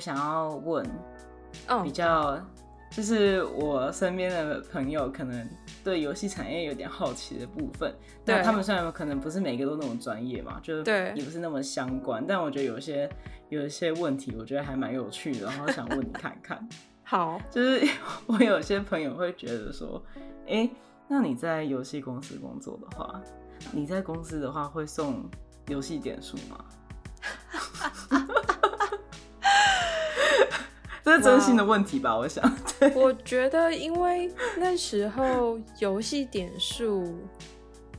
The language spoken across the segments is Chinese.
我想要问哦比较，就是我身边的朋友可能对游戏产业有点好奇的部分。那对他们虽然可能不是每个都那么专业嘛，就是对也不是那么相关，但我觉得有一些有一些问题，我觉得还蛮有趣的，然后想问你看看。好，就是 我有些朋友会觉得说，哎、那你在游戏公司工作的话，你在公司的话会送游戏点数吗？这是真心的问题吧？我想，我觉得因为那时候游戏点数，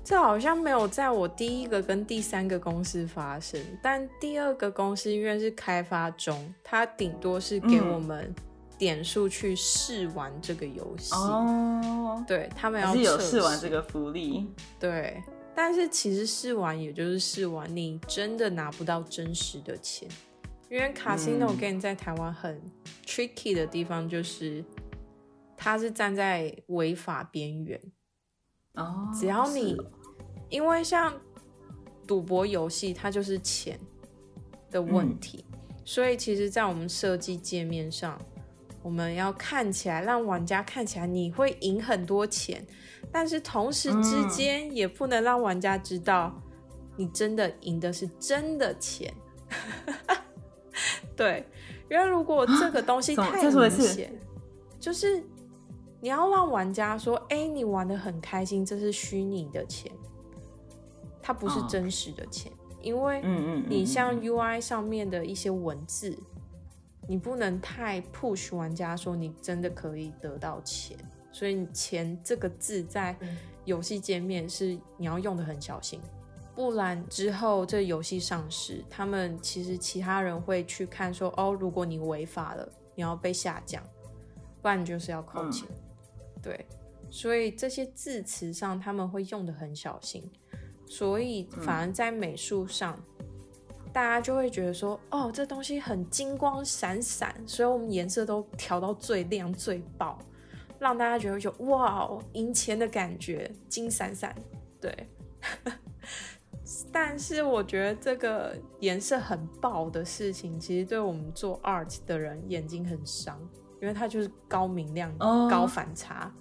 这好像没有在我第一个跟第三个公司发生，但第二个公司因为是开发中，它顶多是给嗯我们点数去试玩这个游戏，哦，对他们要是有试玩这个福利，对，但是其实试玩也就是试玩，你真的拿不到真实的钱，因为 casino 嗯。game 在台湾很 tricky 的地方就是，它是站在违法边缘，哦，只要你哦。因为像赌博游戏，它就是钱的问嗯。题，所以其实，在我们设计界面上，我们要看起来让玩家看起来你会赢很多钱，但是同时之嗯间也不能让玩家知道你真的赢的是真的钱。对，因为如果这个东西太明显，就是你要让玩家说：“哎、你玩的很开心，这是虚拟的钱，它不是哦真实的钱。因为你像嗯。UI 上面的一些文字，你不能太 push 玩家说你真的可以得到钱，所以“钱”这个字在游戏界面是你要用的很小心，不然之后这游戏上市，他们其实其他人会去看说，哦，如果你违法了，你要被下降，不然你就是要扣钱。对，所以这些字词上他们会用的很小心，所以反而在美术上。大家就会觉得说，哦，这东西很金光闪闪，所以我们颜色都调到最亮、最爆，让大家觉得有哇哦，赢钱的感觉，金闪闪。对，但是我觉得这个颜色很爆的事情，其实对我们做 art 的人眼睛很伤，因为它就是高明亮、哦高反差。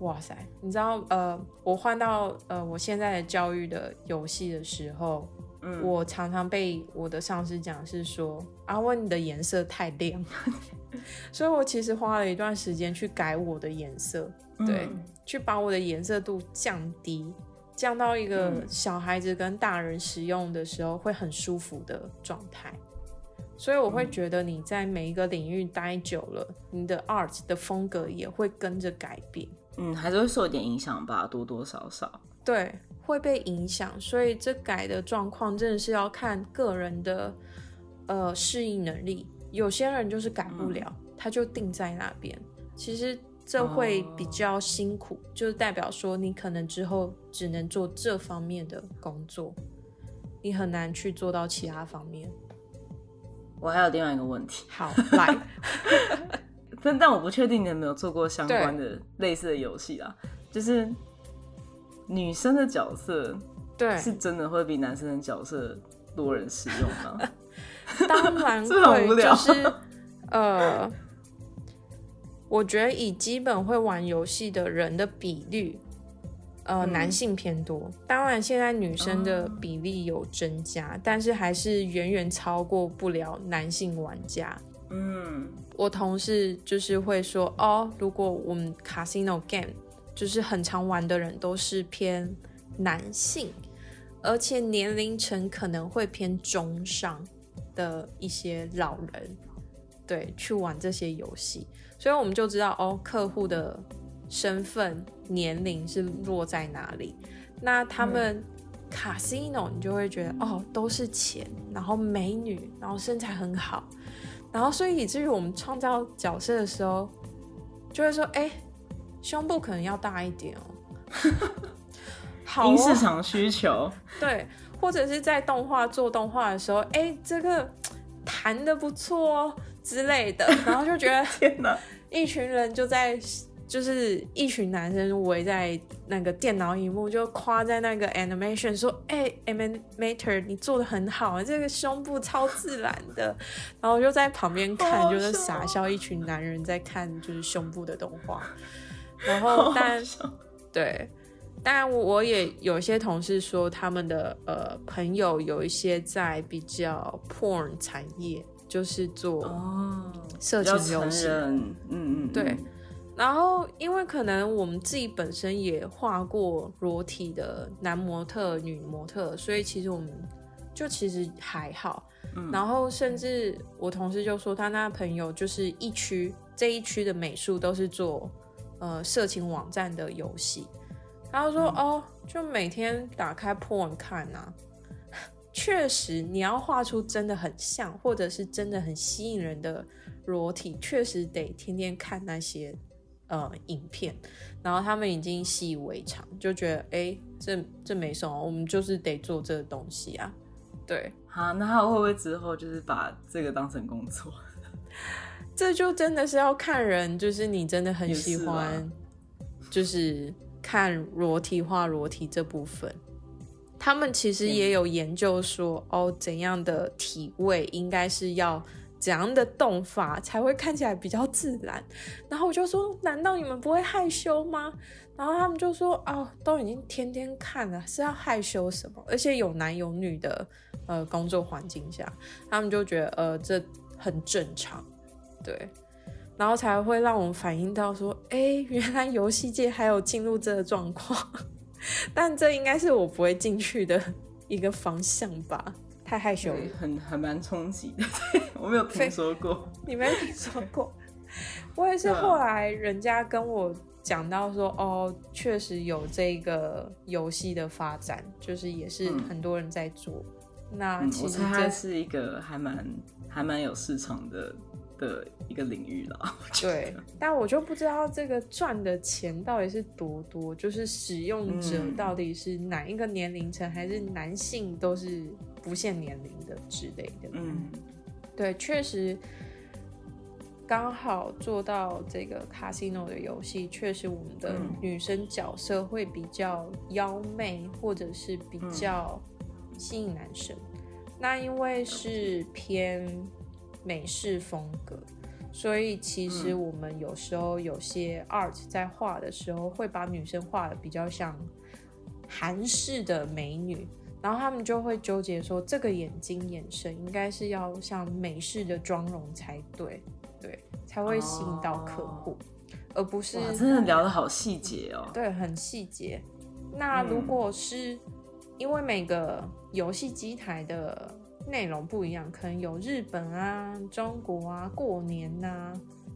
哇塞，你知道，呃，我换到呃我现在的教育的游戏的时候，嗯我常常被我的上司讲是说，阿问你的颜色太亮，所以我其实花了一段时间去改我的颜色，对，嗯去把我的颜色度降低，降到一个嗯小孩子跟大人使用的时候会很舒服的状态。所以我会觉得你在每一个领域待久了，你的 art 的风格也会跟着改变。嗯，还是会受一点影响吧，多多少少。对，会被影响，所以这改的状况真的是要看个人的呃适应能力。有些人就是改不了，他就定在那边。其实这会比较辛苦，就是代表说你可能之后只能做这方面的工作，你很难去做到其他方面。我还有另外一个问题，好，来，但但我不确定你有没有做过相关的类似的游戏啊，就是女生的角色对，是真的会比男生的角色多人使用吗？当然是不是很无会，聊就是 呃，我觉得以基本会玩游戏的人的比率，呃，嗯男性偏多。当然，现在女生的比例有增加，但是还是远远超过不了男性玩家。嗯，我同事就是会说，哦，如果我们 casino game 就是很常玩的人都是偏男性，而且年龄层可能会偏中上的一些老人，对，去玩这些游戏，所以我们就知道哦，客户的身份、年龄是落在哪里。那他们 casino 你就会觉得哦，都是钱，然后美女，然后身材很好。然后，所以以至于我们创造角色的时候，就会说：“哎、胸部可能要大一点哦。好因哦，市场需求，对，或者是在动画做动画的时候，哎、这个 弹的不错哦之类的，然后就觉得天哪！一群人就在就是一群男生围在那个电脑荧幕，就夸在那个 animation 说：“哎、a n i m a t o r 你做的很好，这个胸部超自然的。”然后我就在旁边看，就是傻笑，一群男人在看就是胸部的动画。然后，但对，当然我我也有些同事说，他们的呃朋友有一些在比较 porn 产业，就是做哦，色情游戏。嗯嗯，对嗯然后，因为可能我们自己本身也画过裸体的男模特、女模特，所以其实我们就其实还好。嗯然后，甚至我同事就说，他那朋友就是一区这一区的美术都是做呃色情网站的游戏，他就说、嗯哦，就每天打开 porn 看啊。确实，你要画出真的很像，或者是真的很吸引人的裸体，确实得天天看那些呃影片，然后他们已经习以为常，就觉得哎、诶这这没什么，我们就是得做这个东西啊。对，好，那他会不会之后就是把这个当成工作？这就真的是要看人，就是你真的很喜啦欢，就是看裸体画裸体这部分。他们其实也有研究说，哦，怎样的体位应该是要怎样的动法才会看起来比较自然。然后我就说，难道你们不会害羞吗？然后他们就说，哦，都已经天天看了，是要害羞什么？而且有男有女的，呃，工作环境下，他们就觉得，呃，这很正常。对，然后才会让我们反映到说，哎，原来游戏界还有进入这个状况，但这应该是我不会进去的一个方向吧？太害羞了，，很还蛮冲击的，我没有听说过。你没听说过？我也是后来人家跟我讲到说，哦，确实有这个游戏的发展，就是也是嗯很多人在做。那其实这是一个还蛮还蛮有市场的的一个领域啦。我觉得对，但我就不知道这个赚的钱到底是多多，就是使用者嗯到底是哪一个年龄层，还是男性都是不限年龄的之类的。嗯，对，确实刚好做到这个 casino 的游戏，确实我们的嗯女生角色会比较妖媚，或者是比嗯较吸引男生。那因为是偏美式风格，所以其实嗯我们有时候有些 art 在画的时候，会把女生画的比较像韩式的美女。然后他们就会纠结说，这个眼睛眼神应该是要像美式的妆容才对，对，才会吸引到客户，而不是，真的聊得好细节哦。对很细节。那嗯如果是因为每个游戏机台的内容不一样，可能有日本啊、中国啊、过年呐、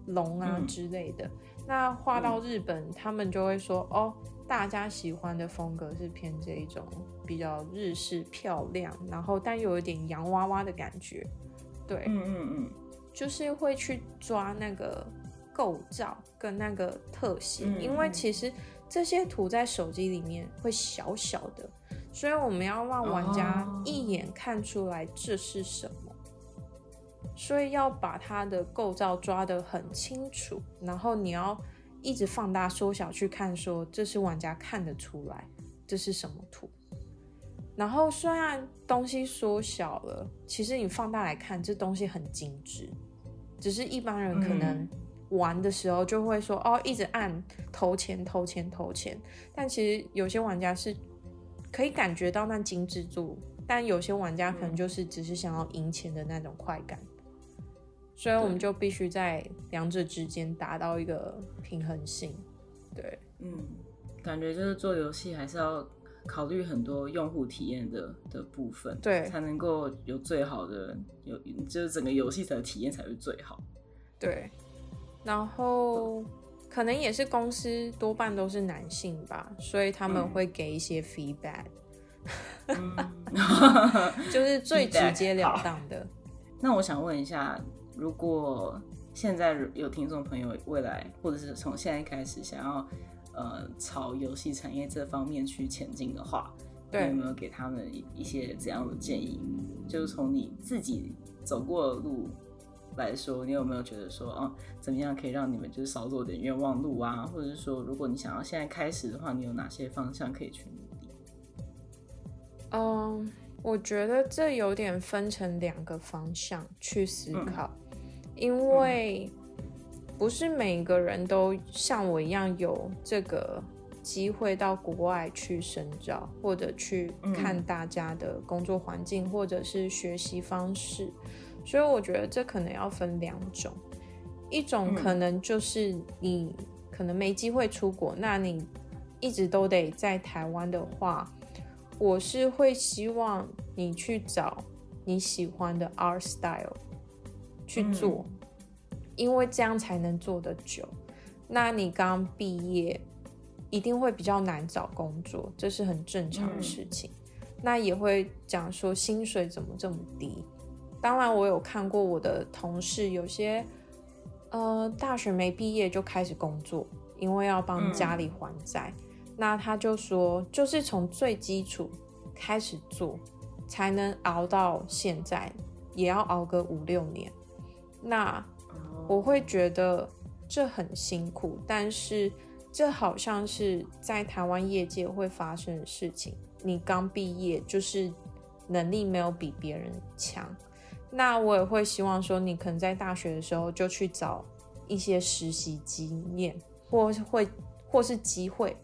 龙啊嗯。之类的。那画到日本，他们就会说哦，大家喜欢的风格是偏这一种比较日式漂亮，然后但又有一点洋娃娃的感觉。对，嗯嗯嗯，就是会去抓那个构造跟那个特写，嗯因为嗯其实这些图在手机里面会小小的，所以我们要让玩家哦一眼看出来这是什么。所以要把它的构造抓得很清楚，然后你要一直放大、缩小去看，说这是玩家看得出来这是什么图。然后虽然东西缩小了，其实你放大来看，这东西很精致，只是一般人可能嗯玩的时候就会说、哦，一直按投钱、投钱、投钱，但其实有些玩家是可以感觉到那精致度，但有些玩家可能就是只是想要赢钱的那种快感，所以我们就必须在两者之间达到一个平衡性。对，嗯，感觉就是做游戏还是要考虑很多用户体验的的部分，对才能够有最好的有，就是整个游戏的体验才是最好。对，然后可能也是公司多半都是男性吧，所以他们嗯会给一些 feedback，、嗯，就是最直截了当的。那我想问一下，如果现在有听众朋友未来或者是从现在开始想要呃朝游戏产业这方面去前进的话，对你有没有给他们一一些怎样的建议？就是从你自己走过的路来说，你有没有觉得说，哦，怎么样可以让你们就是少走点冤枉路啊？或者是说，如果你想要现在开始的话，你有哪些方向可以去努力？嗯，我觉得这有点分成两个方向去思考，因为不是每个人都像我一样有这个机会到国外去深造，或者去看大家的工作环境，或者是学习方式。所以我觉得这可能要分两种，一种可能就是你可能没机会出国，那你一直都得在台湾的话，我是会希望你去找你喜欢的 art style 去做，因为这样才能做得久。那你刚毕业，一定会比较难找工作，这是很正常的事情。那也会讲说薪水怎么这么低。当然，我有看过我的同事，有些呃大学没毕业就开始工作，因为要帮家里还债。那他就说，就是从最基础开始做，才能熬到现在，也要熬个五六年。那我会觉得这很辛苦，但是这好像是在台湾业界会发生的事情。你刚毕业，就是能力没有比别人强。那我也会希望说，你可能在大学的时候就去找一些实习经验，或是会或是机会，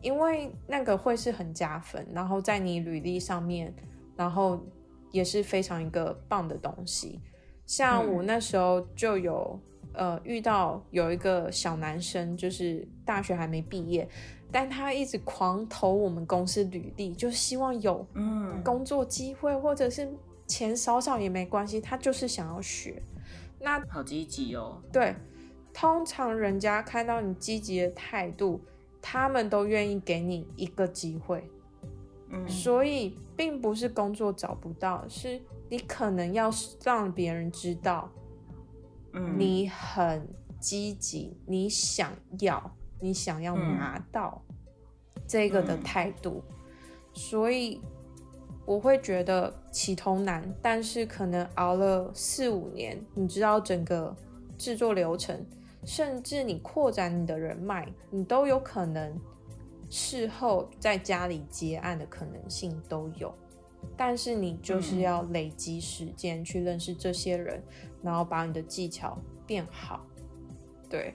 因为那个会是很加分，然后在你履历上面，然后也是非常一个棒的东西。像我那时候就有呃遇到有一个小男生，就是大学还没毕业，但他一直狂投我们公司履历，就希望有嗯工作机会或者是。钱少少也没关系，他就是想要学。那好积极哦。对，通常人家看到你积极的态度，他们都愿意给你一个机会。嗯，所以并不是工作找不到，是你可能要让别人知道，嗯，你很积极，你想要，你想要拿到这个的态度，所以。我会觉得起头难，但是可能熬了四五年，你知道整个制作流程，甚至你扩展你的人脉，你都有可能事后在家里结案的可能性都有。但是你就是要累积时间去认识这些人，然后把你的技巧变好。对，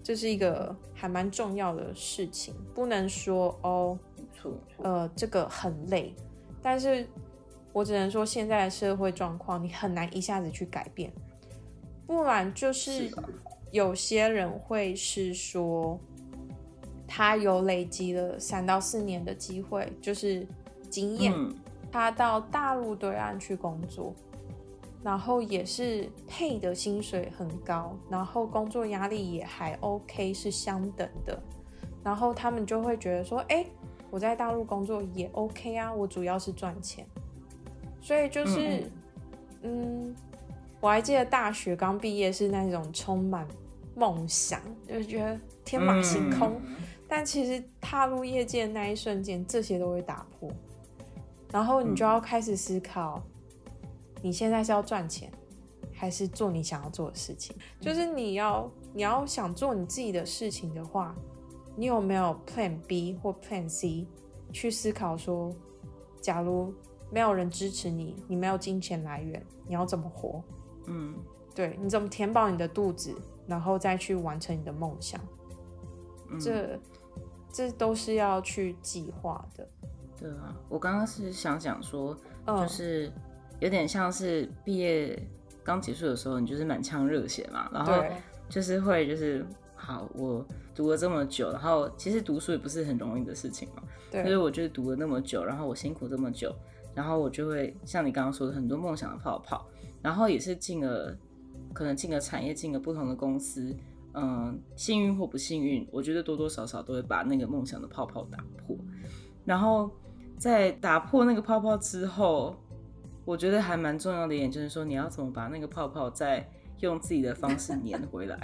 这是一个还蛮重要的事情，不能说哦，呃，这个很累。但是我只能说，现在的社会状况，你很难一下子去改变。不然就是有些人会是说，他有累积了三到四年的机会，就是经验，他到大陆对岸去工作，然后也是配的薪水很高，然后工作压力也还 OK，是相等的，然后他们就会觉得说，哎。我在大陆工作也 OK 啊，我主要是赚钱，所以就是，嗯，我还记得大学刚毕业是那种充满梦想，就是觉得天马行空，但其实踏入业界的那一瞬间，这些都会打破，然后你就要开始思考，你现在是要赚钱，还是做你想要做的事情？就是你要你要想做你自己的事情的话。你有没有 Plan B 或 Plan C 去思考说，假如没有人支持你，你没有金钱来源，你要怎么活？嗯，对，你怎么填饱你的肚子，然后再去完成你的梦想？这这都是要去计划的。对啊，我刚刚是想讲说，就是有点像是毕业刚结束的时候，你就是满腔热血嘛，然后就是会就是好我。读了这么久，然后其实读书也不是很容易的事情嘛。对。所以我觉得读了那么久，然后我辛苦这么久，然后我就会像你刚刚说的，很多梦想的泡泡，然后也是进了，可能进了产业，进了不同的公司，嗯，幸运或不幸运，我觉得多多少少都会把那个梦想的泡泡打破。然后在打破那个泡泡之后，我觉得还蛮重要的一点就是说，你要怎么把那个泡泡在。用自己的方式粘回来，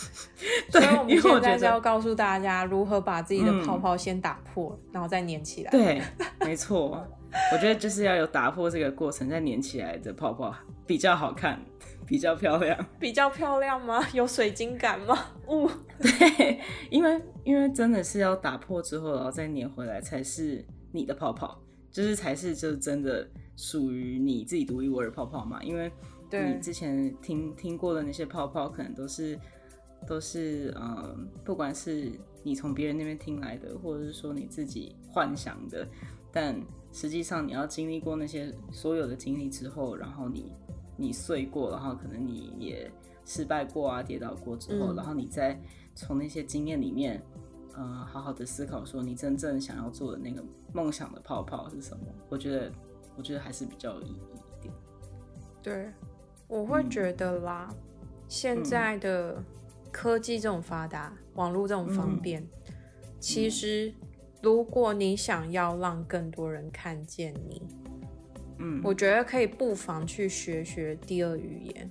所以我们现在是要告诉大家如何把自己的泡泡先打破，然后再粘起来。对，没错，我觉得就是要有打破这个过程，再粘起来的泡泡比较好看，比较漂亮。比较漂亮吗？有水晶感吗？呜，对，因为因为真的是要打破之后，然后再粘回来，才是你的泡泡，就是才是就真的属于你自己独一无二的泡泡嘛。因为对你之前听听过的那些泡泡，可能都是都是嗯，不管是你从别人那边听来的，或者是说你自己幻想的，但实际上你要经历过那些所有的经历之后，然后你你碎过，然后可能你也失败过啊，跌倒过之后，嗯然后你再从那些经验里面，呃，好好的思考说你真正想要做的那个梦想的泡泡是什么。我觉得，我觉得还是比较有意义一点。对，我会嗯。觉得啦，现在的科技这种发达，网络这种方嗯。便，其实如果你想要让更多人看见你，嗯，我觉得可以不妨去学学第二语言，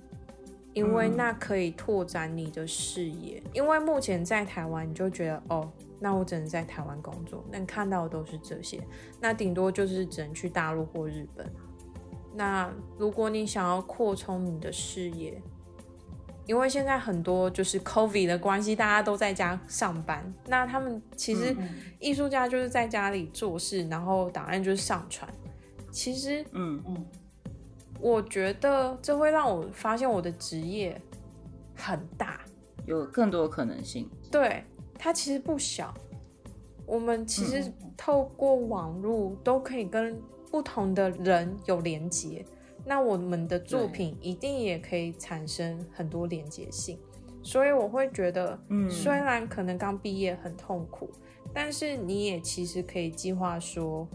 因为嗯。那可以拓展你的视野。因为目前在台湾，你就觉得哦，那我只能在台湾工作，能看到的都是这些，那顶多就是只能去大陆或日本。那如果你想要扩充你的视野，因为现在很多就是 COVID 的关系，大家都在家上班，那他们其实艺术家就是在家里做事，然后档案就是上传。其实嗯嗯我觉得这会让我发现我的职业很大，有更多的可能性。对它其实不小。我们其实嗯透过网络都可以跟不同的人有连接，那我们的作品一定也可以产生很多连接性。所以我会觉得，嗯虽然可能刚毕业很痛苦，但是你也其实可以计划说，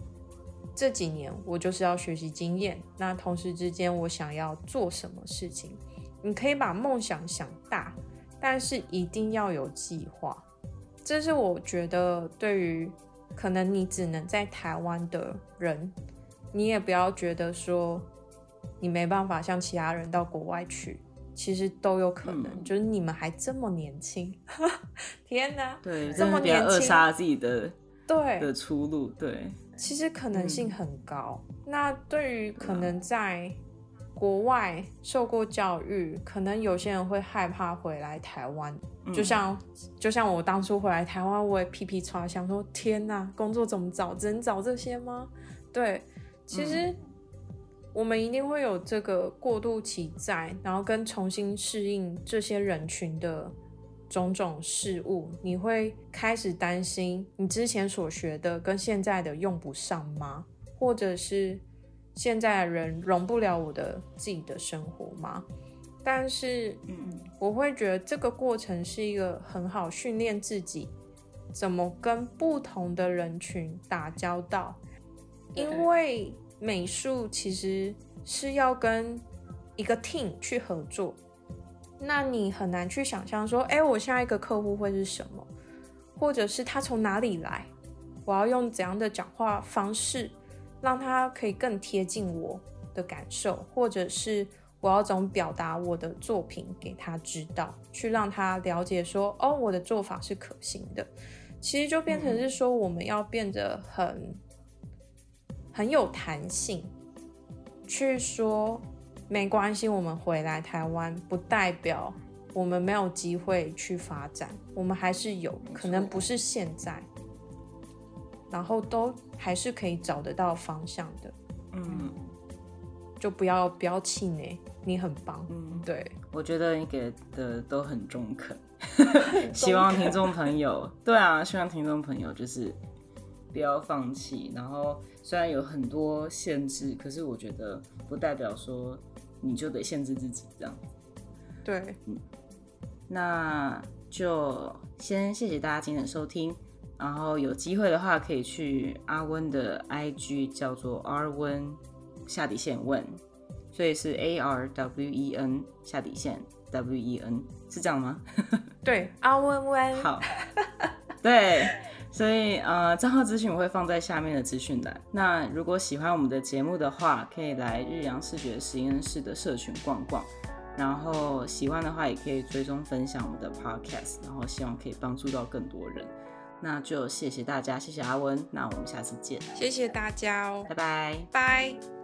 这几年我就是要学习经验，那同时之间我想要做什么事情，你可以把梦想想大，但是一定要有计划。这是我觉得对于可能你只能在台湾的人，你也不要觉得说你没办法像其他人到国外去，其实都有可能。嗯就是你们还这么年轻，天哪，对，这么年轻扼杀自己的对，的出路。对，其实可能性嗯很高。那对于可能在国外受过教育，可能有些人会害怕回来台湾。就像就像我当初回来台湾，我也屁屁叉，想说天哪，工作怎么找？只能找这些吗？对，其实我们一定会有这个过渡期在，然后跟重新适应这些人群的种种事物，你会开始担心你之前所学的跟现在的用不上吗？或者是现在的人容不了我的自己的生活吗？但是，嗯我会觉得这个过程是一个很好训练自己怎么跟不同的人群打交道，因为美术其实是要跟一个 team 去合作，那你很难去想象说，哎，我下一个客户会是什么，或者是他从哪里来，我要用怎样的讲话方式让他可以更贴近我的感受，或者是我要怎么表达我的作品给他知道，去让他了解说，哦，我的做法是可行的。其实就变成是说，我们要变得很很有弹性，去说没关系，我们回来台湾不代表我们没有机会去发展，我们还是有可能不是现在，然后都还是可以找得到方向的，嗯。就不要不要气馁，你很棒，嗯，对，我觉得你给的都很中肯。希望听众朋友，对啊，希望听众朋友就是不要放弃。然后虽然有很多限制，可是我觉得不代表说你就得限制自己这样。对，那就先谢谢大家今天的收听，然后有机会的话可以去阿温的 IG 叫做 R 温下底线问，所以是 A R W E N 下底线 W E N 是这样吗？对，阿温温，好，对，所以呃，账号资讯我会放在下面的资讯栏。那如果喜欢我们的节目的话，可以来日阳视觉实验室的社群逛逛。然后喜欢的话，也可以追踪分享我们的 podcast，然后希望可以帮助到更多人。那就谢谢大家，谢谢阿文，那我们下次见，谢谢大家哦，拜拜。拜。